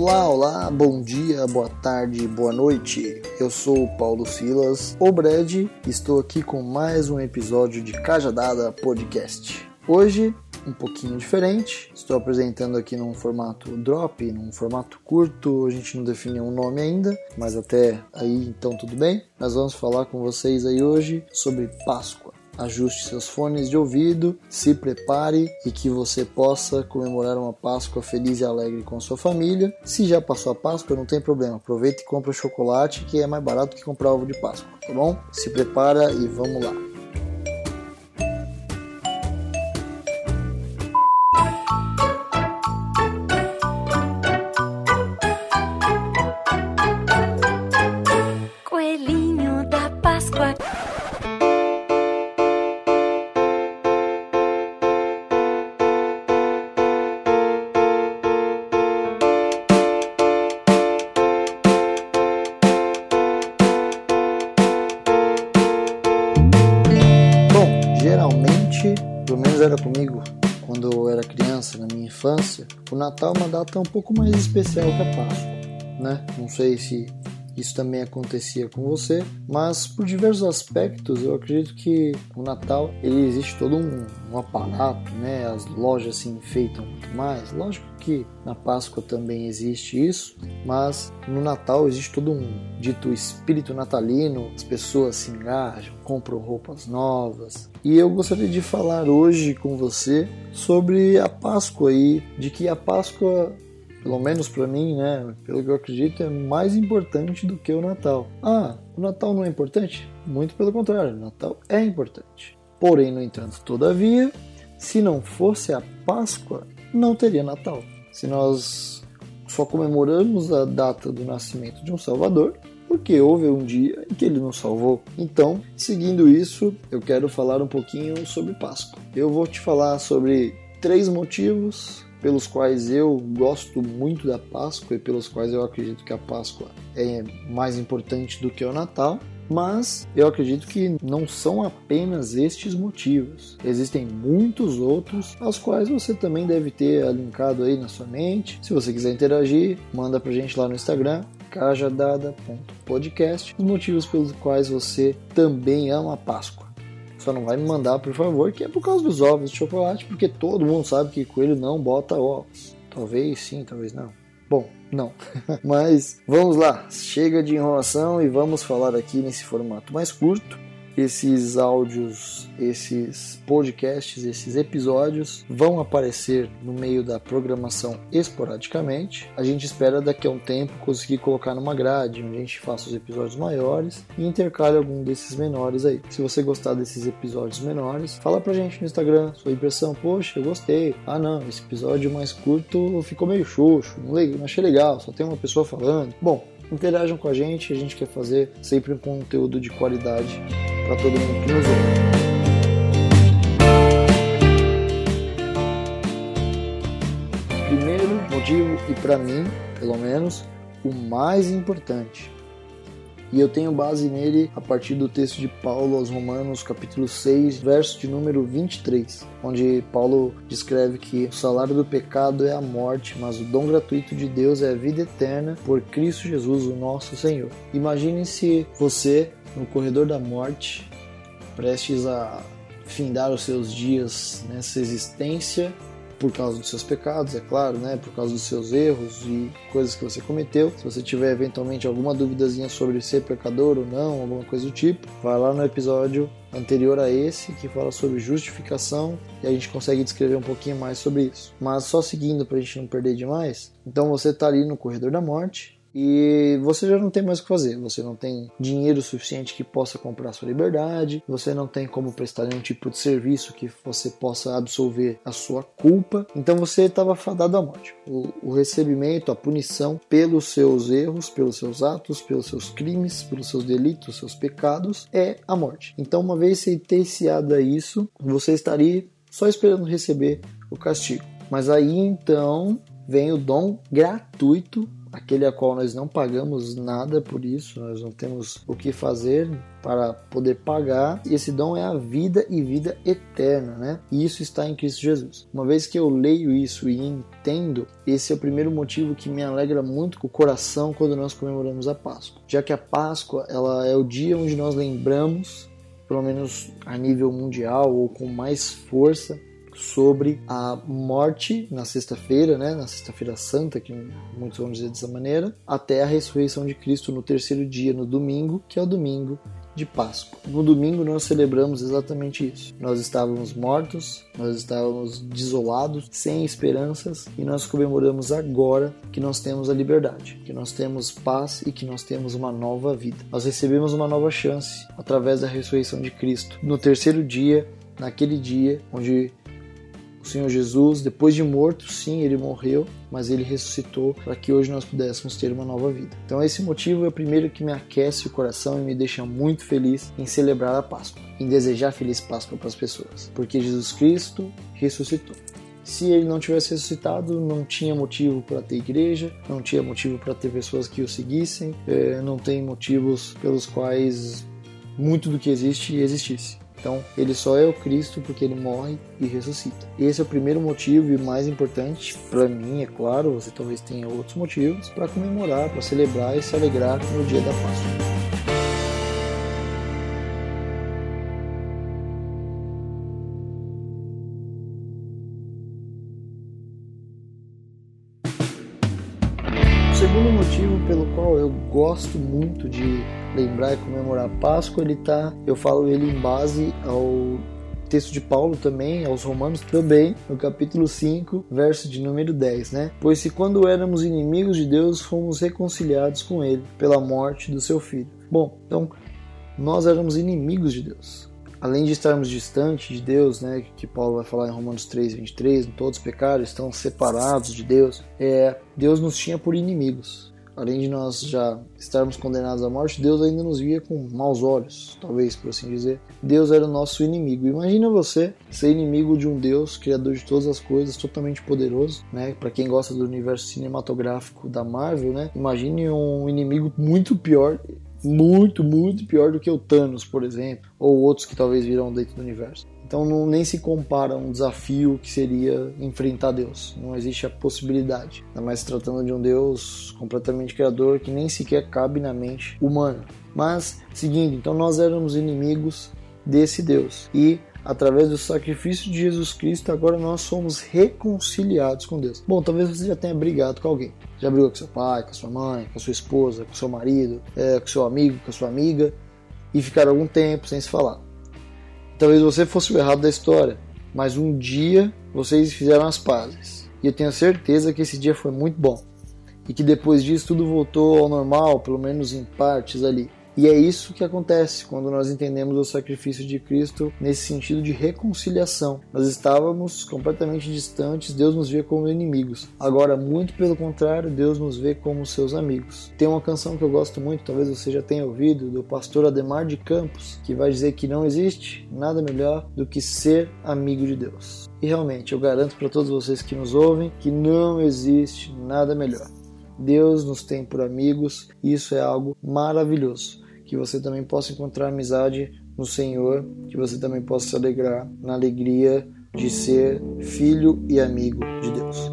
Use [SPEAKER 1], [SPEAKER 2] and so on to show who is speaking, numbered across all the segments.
[SPEAKER 1] Olá, olá, bom dia, boa tarde, boa noite. Eu sou o Paulo Silas, o Brad, e estou aqui com mais um episódio de Cajadada Podcast. Hoje um pouquinho diferente. Estou apresentando aqui num formato drop, num formato curto. A gente não definiu um nome ainda, mas até aí então tudo bem. Nós vamos falar com vocês aí hoje sobre Páscoa. Ajuste seus fones de ouvido, se prepare e que você possa comemorar uma Páscoa feliz e alegre com sua família. Se já passou a Páscoa, não tem problema. Aproveite e compre o chocolate que é mais barato que comprar ovo de Páscoa, tá bom? Se prepara e vamos lá. o Natal é uma data um pouco mais especial que a Páscoa, né? Não sei se isso também acontecia com você, mas por diversos aspectos eu acredito que o Natal ele existe todo um, um aparato, né? As lojas se enfeitam muito mais. Lógico que na Páscoa também existe isso, mas no Natal existe todo um dito espírito natalino. As pessoas se engajam, compram roupas novas. E eu gostaria de falar hoje com você sobre a Páscoa e de que a Páscoa pelo menos para mim, né, pelo que eu acredito, é mais importante do que o Natal. Ah, o Natal não é importante? Muito pelo contrário, o Natal é importante. Porém, no entanto, todavia, se não fosse a Páscoa, não teria Natal. Se nós só comemoramos a data do nascimento de um Salvador, porque houve um dia em que ele nos salvou. Então, seguindo isso, eu quero falar um pouquinho sobre Páscoa. Eu vou te falar sobre três motivos pelos quais eu gosto muito da Páscoa e pelos quais eu acredito que a Páscoa é mais importante do que o Natal. Mas eu acredito que não são apenas estes motivos. Existem muitos outros, aos quais você também deve ter linkado aí na sua mente. Se você quiser interagir, manda pra gente lá no Instagram, cajadada.podcast, os motivos pelos quais você também ama a Páscoa. Só não vai me mandar, por favor, que é por causa dos ovos de chocolate, porque todo mundo sabe que coelho não bota ovos. Talvez sim, talvez não. Bom, não. Mas vamos lá, chega de enrolação e vamos falar aqui nesse formato mais curto esses áudios, esses podcasts, esses episódios vão aparecer no meio da programação esporadicamente. A gente espera daqui a um tempo conseguir colocar numa grade, onde a gente faça os episódios maiores e intercale algum desses menores aí. Se você gostar desses episódios menores, fala pra gente no Instagram sua impressão. Poxa, eu gostei. Ah, não, esse episódio mais curto ficou meio xoxo, não achei legal, só tem uma pessoa falando. Bom, interajam com a gente, a gente quer fazer sempre um conteúdo de qualidade para todo mundo que nos ouve. Primeiro motivo, e para mim, pelo menos, o mais importante, e eu tenho base nele a partir do texto de Paulo aos Romanos, capítulo 6, verso de número 23, onde Paulo descreve que o salário do pecado é a morte, mas o dom gratuito de Deus é a vida eterna por Cristo Jesus, o nosso Senhor. Imagine se você, no corredor da morte, prestes a findar os seus dias nessa existência por causa dos seus pecados, é claro, né? Por causa dos seus erros e coisas que você cometeu. Se você tiver eventualmente alguma duvidazinha sobre ser pecador ou não, alguma coisa do tipo, vai lá no episódio anterior a esse que fala sobre justificação e a gente consegue descrever um pouquinho mais sobre isso. Mas só seguindo para a gente não perder demais, então você está ali no corredor da morte e você já não tem mais o que fazer. Você não tem dinheiro suficiente que possa comprar sua liberdade, você não tem como prestar nenhum tipo de serviço que você possa absolver a sua culpa. Então você estava fadado à morte. O, o recebimento, a punição pelos seus erros, pelos seus atos, pelos seus crimes, pelos seus delitos, seus pecados é a morte. Então, uma vez sentenciado a isso, você estaria só esperando receber o castigo. Mas aí então vem o dom gratuito aquele a qual nós não pagamos nada por isso, nós não temos o que fazer para poder pagar. E esse dom é a vida e vida eterna, né? E isso está em Cristo Jesus. Uma vez que eu leio isso e entendo, esse é o primeiro motivo que me alegra muito o coração quando nós comemoramos a Páscoa, já que a Páscoa ela é o dia onde nós lembramos pelo menos a nível mundial ou com mais força, sobre a morte na sexta-feira, né, na sexta-feira santa, que muitos vão dizer dessa maneira, até a ressurreição de Cristo no terceiro dia, no domingo, que é o domingo de Páscoa. No domingo nós celebramos exatamente isso. Nós estávamos mortos, nós estávamos desolados, sem esperanças e nós comemoramos agora que nós temos a liberdade, que nós temos paz e que nós temos uma nova vida. Nós recebemos uma nova chance através da ressurreição de Cristo. No terceiro dia, naquele dia onde Senhor Jesus, depois de morto, sim, ele morreu, mas ele ressuscitou para que hoje nós pudéssemos ter uma nova vida. Então, esse motivo é o primeiro que me aquece o coração e me deixa muito feliz em celebrar a Páscoa, em desejar feliz Páscoa para as pessoas, porque Jesus Cristo ressuscitou. Se ele não tivesse ressuscitado, não tinha motivo para ter igreja, não tinha motivo para ter pessoas que o seguissem, eh, não tem motivos pelos quais muito do que existe existisse. Então, ele só é o Cristo porque ele morre e ressuscita. Esse é o primeiro motivo e mais importante para mim, é claro, você talvez tenha outros motivos para comemorar, para celebrar e se alegrar no dia da Páscoa. Segundo motivo pelo qual eu gosto muito de lembrar e comemorar a Páscoa, ele tá, eu falo ele em base ao texto de Paulo também, aos Romanos também, no capítulo 5, verso de número 10, né? Pois se quando éramos inimigos de Deus, fomos reconciliados com ele pela morte do seu filho. Bom, então nós éramos inimigos de Deus. Além de estarmos distantes de Deus, né, que Paulo vai falar em Romanos 3, 23, todos os pecados estão separados de Deus, é, Deus nos tinha por inimigos além de nós já estarmos condenados à morte, Deus ainda nos via com maus olhos, talvez por assim dizer. Deus era o nosso inimigo. Imagina você ser inimigo de um Deus, criador de todas as coisas, totalmente poderoso, né? Para quem gosta do universo cinematográfico da Marvel, né? Imagine um inimigo muito pior muito, muito pior do que o Thanos, por exemplo, ou outros que talvez virão dentro do universo. Então não, nem se compara um desafio que seria enfrentar Deus. Não existe a possibilidade. Ainda mais se tratando de um Deus completamente criador que nem sequer cabe na mente humana. Mas, seguindo, então nós éramos inimigos desse Deus. E através do sacrifício de Jesus Cristo, agora nós somos reconciliados com Deus. Bom, talvez você já tenha brigado com alguém. Já brigou com seu pai, com sua mãe, com sua esposa, com seu marido, é, com seu amigo, com sua amiga e ficaram algum tempo sem se falar. Talvez você fosse o errado da história, mas um dia vocês fizeram as pazes. E eu tenho certeza que esse dia foi muito bom. E que depois disso tudo voltou ao normal, pelo menos em partes ali. E é isso que acontece quando nós entendemos o sacrifício de Cristo nesse sentido de reconciliação. Nós estávamos completamente distantes, Deus nos via como inimigos. Agora, muito pelo contrário, Deus nos vê como seus amigos. Tem uma canção que eu gosto muito, talvez você já tenha ouvido, do pastor Ademar de Campos, que vai dizer que não existe nada melhor do que ser amigo de Deus. E realmente, eu garanto para todos vocês que nos ouvem que não existe nada melhor. Deus nos tem por amigos e isso é algo maravilhoso que você também possa encontrar amizade no Senhor, que você também possa se alegrar na alegria de ser filho e amigo de Deus.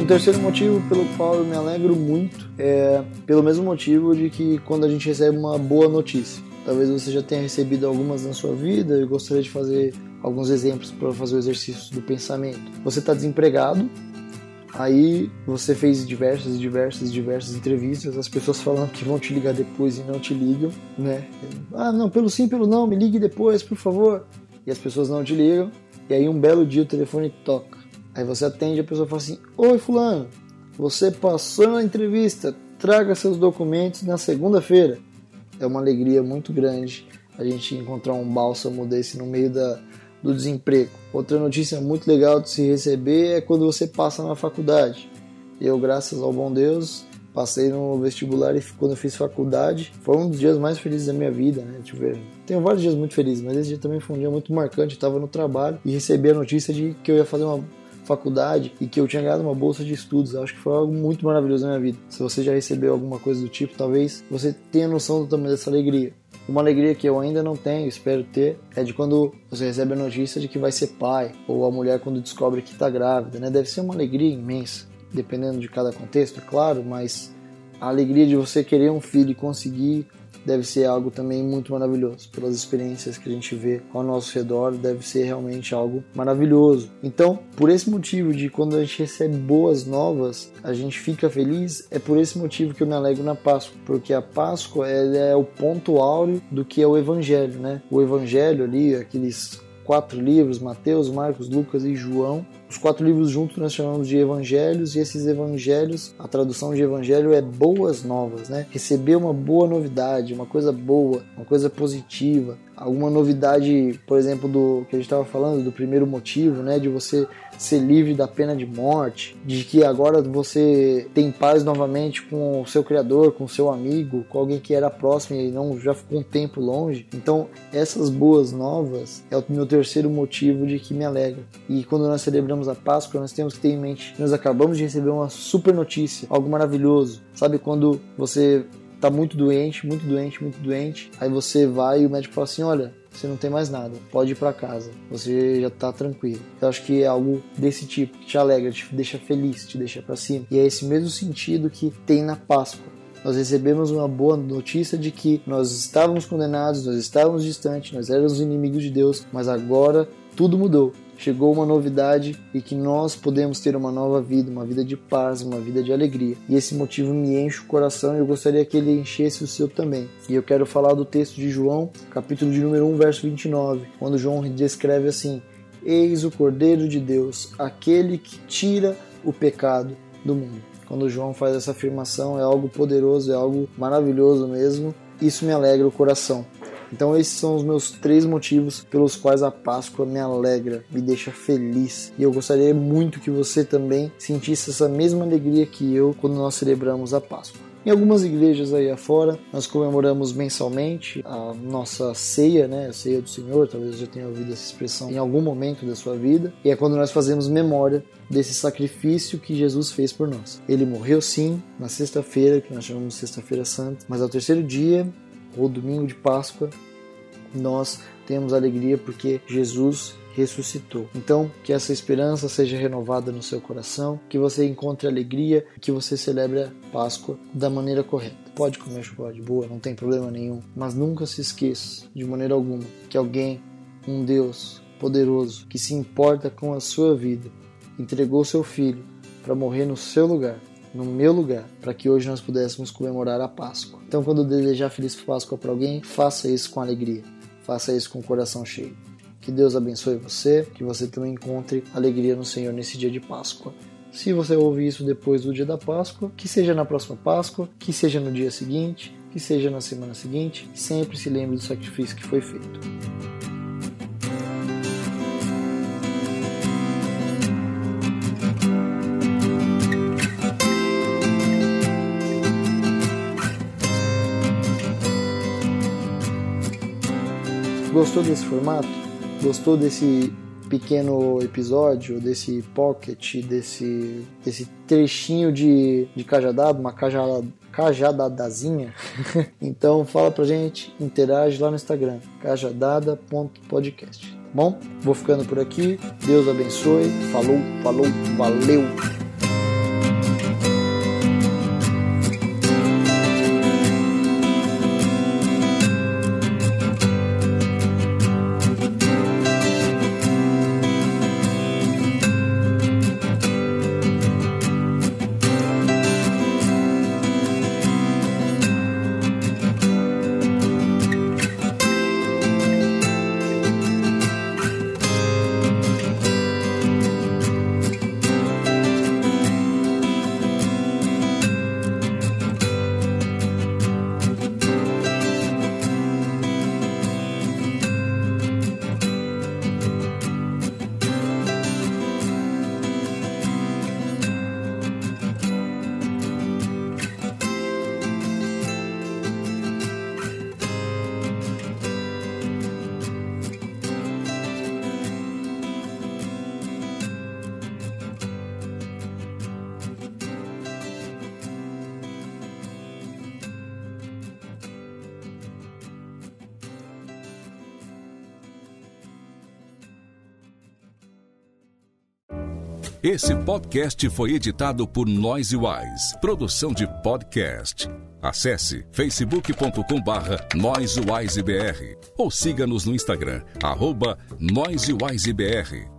[SPEAKER 1] Um terceiro motivo pelo qual eu me alegro muito é pelo mesmo motivo de que quando a gente recebe uma boa notícia. Talvez você já tenha recebido algumas na sua vida e gostaria de fazer alguns exemplos para fazer o exercício do pensamento. Você está desempregado, aí você fez diversas, diversas, diversas entrevistas, as pessoas falando que vão te ligar depois e não te ligam, né? Ah, não, pelo sim, pelo não, me ligue depois, por favor. e as pessoas não te ligam, e aí um belo dia o telefone toca. Aí você atende a pessoa fala assim: Oi, Fulano, você passou na entrevista, traga seus documentos na segunda-feira. É uma alegria muito grande a gente encontrar um bálsamo desse no meio da, do desemprego. Outra notícia muito legal de se receber é quando você passa na faculdade. Eu, graças ao bom Deus, passei no vestibular e quando eu fiz faculdade, foi um dos dias mais felizes da minha vida, né? Ver. Tenho vários dias muito felizes, mas esse dia também foi um dia muito marcante. Eu estava no trabalho e recebi a notícia de que eu ia fazer uma faculdade e que eu tinha ganhado uma bolsa de estudos. Acho que foi algo muito maravilhoso na minha vida. Se você já recebeu alguma coisa do tipo, talvez você tenha noção do tamanho dessa alegria. Uma alegria que eu ainda não tenho, espero ter, é de quando você recebe a notícia de que vai ser pai, ou a mulher quando descobre que está grávida, né? Deve ser uma alegria imensa dependendo de cada contexto, é claro, mas a alegria de você querer um filho e conseguir deve ser algo também muito maravilhoso. Pelas experiências que a gente vê ao nosso redor, deve ser realmente algo maravilhoso. Então, por esse motivo de quando a gente recebe boas novas, a gente fica feliz, é por esse motivo que eu me alegro na Páscoa, porque a Páscoa é o ponto áureo do que é o Evangelho, né? O Evangelho ali, aqueles quatro livros, Mateus, Marcos, Lucas e João. Os quatro livros juntos nós chamamos de evangelhos e esses evangelhos, a tradução de evangelho é boas novas, né? Receber uma boa novidade, uma coisa boa, uma coisa positiva, alguma novidade, por exemplo, do que a gente estava falando, do primeiro motivo, né, de você ser livre da pena de morte, de que agora você tem paz novamente com o seu criador, com o seu amigo, com alguém que era próximo e não já ficou um tempo longe. Então, essas boas novas é o meu terceiro motivo de que me alegra. E quando nós celebramos a Páscoa, nós temos que ter em mente que nós acabamos de receber uma super notícia, algo maravilhoso. Sabe quando você tá muito doente, muito doente, muito doente. Aí você vai e o médico fala assim: olha, você não tem mais nada, pode ir para casa, você já tá tranquilo. Eu acho que é algo desse tipo que te alegra, te deixa feliz, te deixa para cima. E é esse mesmo sentido que tem na Páscoa. Nós recebemos uma boa notícia de que nós estávamos condenados, nós estávamos distantes, nós éramos inimigos de Deus, mas agora tudo mudou chegou uma novidade e que nós podemos ter uma nova vida, uma vida de paz, uma vida de alegria. E esse motivo me enche o coração e eu gostaria que ele enchesse o seu também. E eu quero falar do texto de João, capítulo de número 1, verso 29, quando João descreve assim: Eis o Cordeiro de Deus, aquele que tira o pecado do mundo. Quando João faz essa afirmação, é algo poderoso, é algo maravilhoso mesmo. Isso me alegra o coração. Então esses são os meus três motivos pelos quais a Páscoa me alegra, me deixa feliz. E eu gostaria muito que você também sentisse essa mesma alegria que eu quando nós celebramos a Páscoa. Em algumas igrejas aí afora, nós comemoramos mensalmente a nossa ceia, né? A ceia do Senhor, talvez você tenha ouvido essa expressão em algum momento da sua vida. E é quando nós fazemos memória desse sacrifício que Jesus fez por nós. Ele morreu sim na sexta-feira, que nós chamamos de Sexta-feira Santa, mas ao terceiro dia ou domingo de Páscoa, nós temos alegria porque Jesus ressuscitou. Então, que essa esperança seja renovada no seu coração, que você encontre alegria, que você celebre a Páscoa da maneira correta. Pode comer chocolate boa, não tem problema nenhum, mas nunca se esqueça, de maneira alguma, que alguém, um Deus poderoso, que se importa com a sua vida, entregou seu filho para morrer no seu lugar no meu lugar, para que hoje nós pudéssemos comemorar a Páscoa. Então, quando desejar feliz Páscoa para alguém, faça isso com alegria, faça isso com o coração cheio. Que Deus abençoe você, que você também encontre alegria no Senhor nesse dia de Páscoa. Se você ouvir isso depois do dia da Páscoa, que seja na próxima Páscoa, que seja no dia seguinte, que seja na semana seguinte, sempre se lembre do sacrifício que foi feito. Gostou desse formato? Gostou desse pequeno episódio, desse pocket, desse, desse trechinho de, de cajadado, uma cajada, cajadadazinha? então fala pra gente, interage lá no Instagram, cajadada.podcast. Tá bom, vou ficando por aqui. Deus abençoe. Falou, falou, valeu!
[SPEAKER 2] Esse podcast foi editado por Noise Wise, produção de podcast. Acesse facebook.com barra ou siga-nos no Instagram, arroba NoiseWiseBR.